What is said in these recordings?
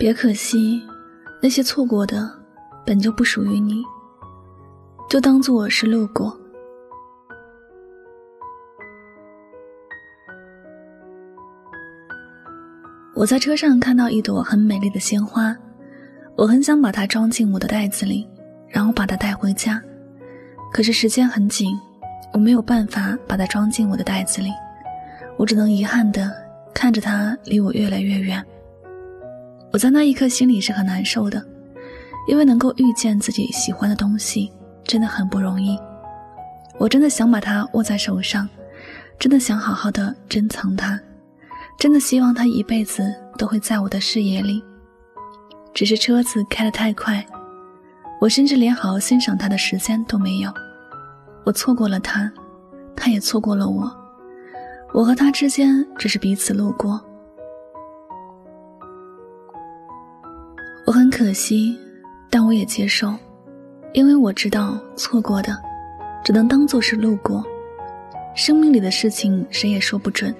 别可惜，那些错过的本就不属于你，就当做是路过。我在车上看到一朵很美丽的鲜花，我很想把它装进我的袋子里，然后把它带回家。可是时间很紧，我没有办法把它装进我的袋子里，我只能遗憾的看着它离我越来越远。我在那一刻心里是很难受的，因为能够遇见自己喜欢的东西真的很不容易。我真的想把它握在手上，真的想好好的珍藏它。真的希望他一辈子都会在我的视野里。只是车子开得太快，我甚至连好好欣赏他的时间都没有。我错过了他，他也错过了我。我和他之间只是彼此路过。可惜，但我也接受，因为我知道错过的，只能当做是路过。生命里的事情，谁也说不准。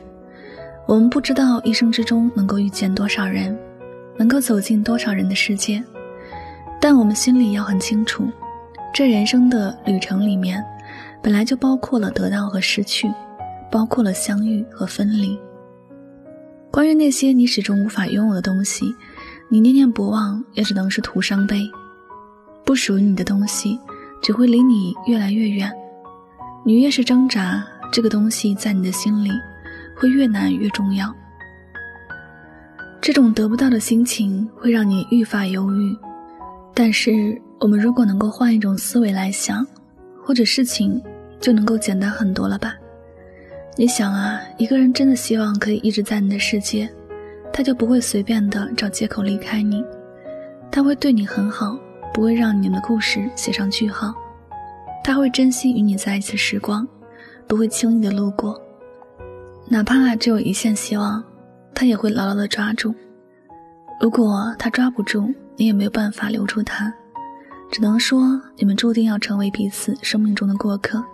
我们不知道一生之中能够遇见多少人，能够走进多少人的世界，但我们心里要很清楚，这人生的旅程里面，本来就包括了得到和失去，包括了相遇和分离。关于那些你始终无法拥有的东西，你念念不忘，也只能是徒伤悲。不属于你的东西，只会离你越来越远。你越是挣扎，这个东西在你的心里。会越难越重要，这种得不到的心情会让你愈发忧郁。但是，我们如果能够换一种思维来想，或者事情就能够简单很多了吧？你想啊，一个人真的希望可以一直在你的世界，他就不会随便的找借口离开你，他会对你很好，不会让你们的故事写上句号，他会珍惜与你在一起的时光，不会轻易的路过。哪怕只有一线希望，他也会牢牢的抓住。如果他抓不住，你也没有办法留住他，只能说你们注定要成为彼此生命中的过客。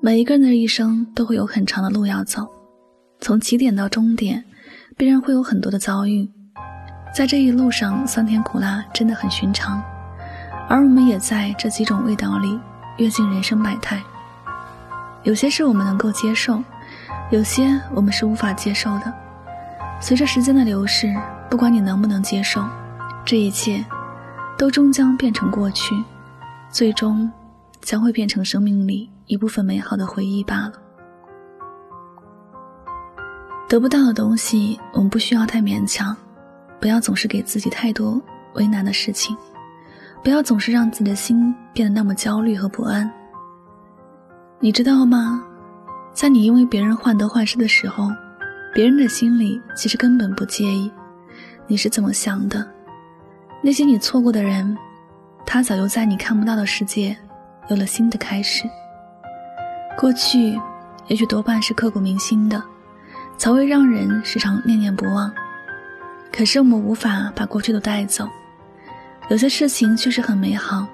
每一个人的一生都会有很长的路要走，从起点到终点，必然会有很多的遭遇。在这一路上，酸甜苦辣真的很寻常，而我们也在这几种味道里阅尽人生百态。有些事我们能够接受。有些我们是无法接受的。随着时间的流逝，不管你能不能接受，这一切都终将变成过去，最终将会变成生命里一部分美好的回忆罢了。得不到的东西，我们不需要太勉强，不要总是给自己太多为难的事情，不要总是让自己的心变得那么焦虑和不安。你知道吗？在你因为别人患得患失的时候，别人的心里其实根本不介意你是怎么想的。那些你错过的人，他早就在你看不到的世界有了新的开始。过去也许多半是刻骨铭心的，才会让人时常念念不忘。可是我们无法把过去都带走，有些事情确实很美好，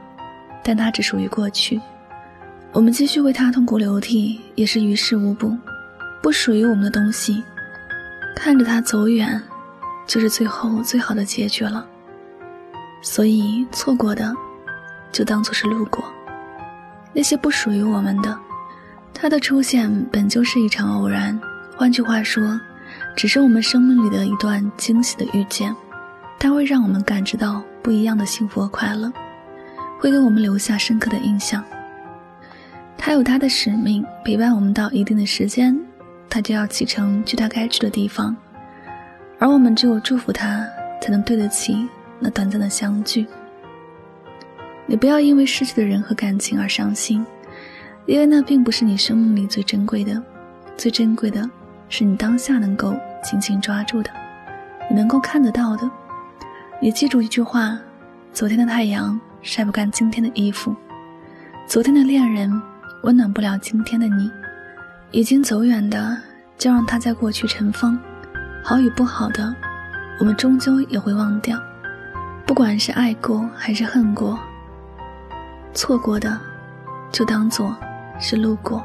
但它只属于过去。我们继续为他痛哭流涕，也是于事无补。不属于我们的东西，看着他走远，就是最后最好的结局了。所以错过的，就当做是路过。那些不属于我们的，它的出现本就是一场偶然。换句话说，只是我们生命里的一段惊喜的遇见。它会让我们感知到不一样的幸福和快乐，会给我们留下深刻的印象。他有他的使命，陪伴我们到一定的时间，他就要启程去他该去的地方，而我们只有祝福他，才能对得起那短暂的相聚。你不要因为失去的人和感情而伤心，因为那并不是你生命里最珍贵的，最珍贵的是你当下能够紧紧抓住的，你能够看得到的。你记住一句话：昨天的太阳晒不干今天的衣服，昨天的恋人。温暖不了今天的你，已经走远的，就让它在过去尘封。好与不好的，我们终究也会忘掉。不管是爱过还是恨过，错过的，就当做是路过。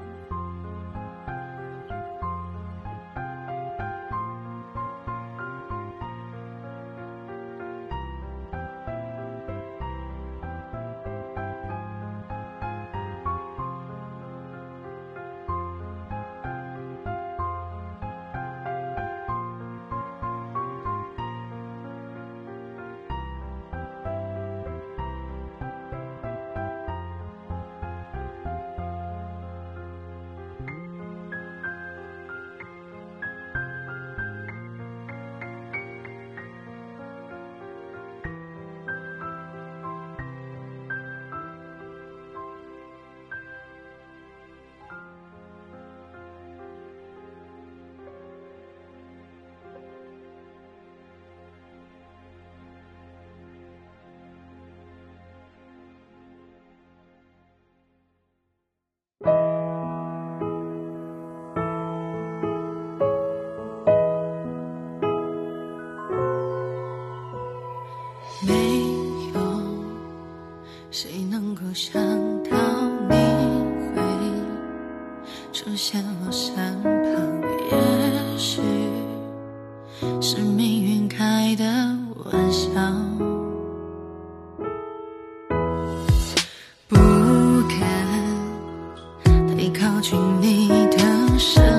我想到你会出现我身旁也许是命运开的玩笑不敢太靠近你的身